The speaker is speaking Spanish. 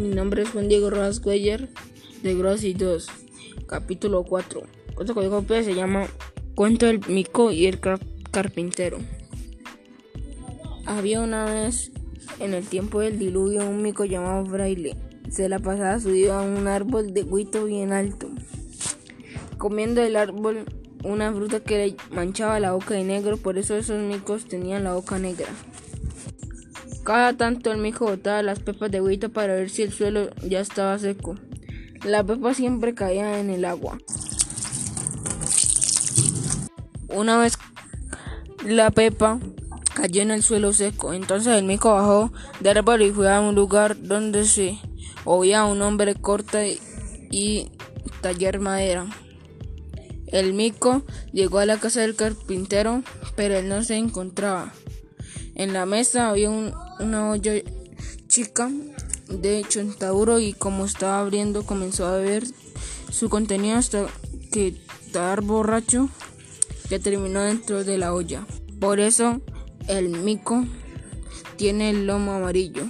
nombre es Juan Diego Rojas Cuellar de Grossi 2, capítulo 4. Cuento código P se llama Cuento del Mico y el Carpintero. Había una vez en el tiempo del diluvio un mico llamado Fraile. Se la pasaba subido a un árbol de huito bien alto, comiendo el árbol una fruta que le manchaba la boca de negro, por eso esos micos tenían la boca negra. Cada tanto el mico botaba las pepas de huito para ver si el suelo ya estaba seco. La pepa siempre caía en el agua. Una vez la pepa cayó en el suelo seco, entonces el mico bajó del árbol y fue a un lugar donde se oía un hombre corta y tallar madera. El mico llegó a la casa del carpintero, pero él no se encontraba. En la mesa había una olla chica de chontaduro y como estaba abriendo comenzó a beber su contenido hasta que estar borracho que terminó dentro de la olla. Por eso el mico tiene el lomo amarillo.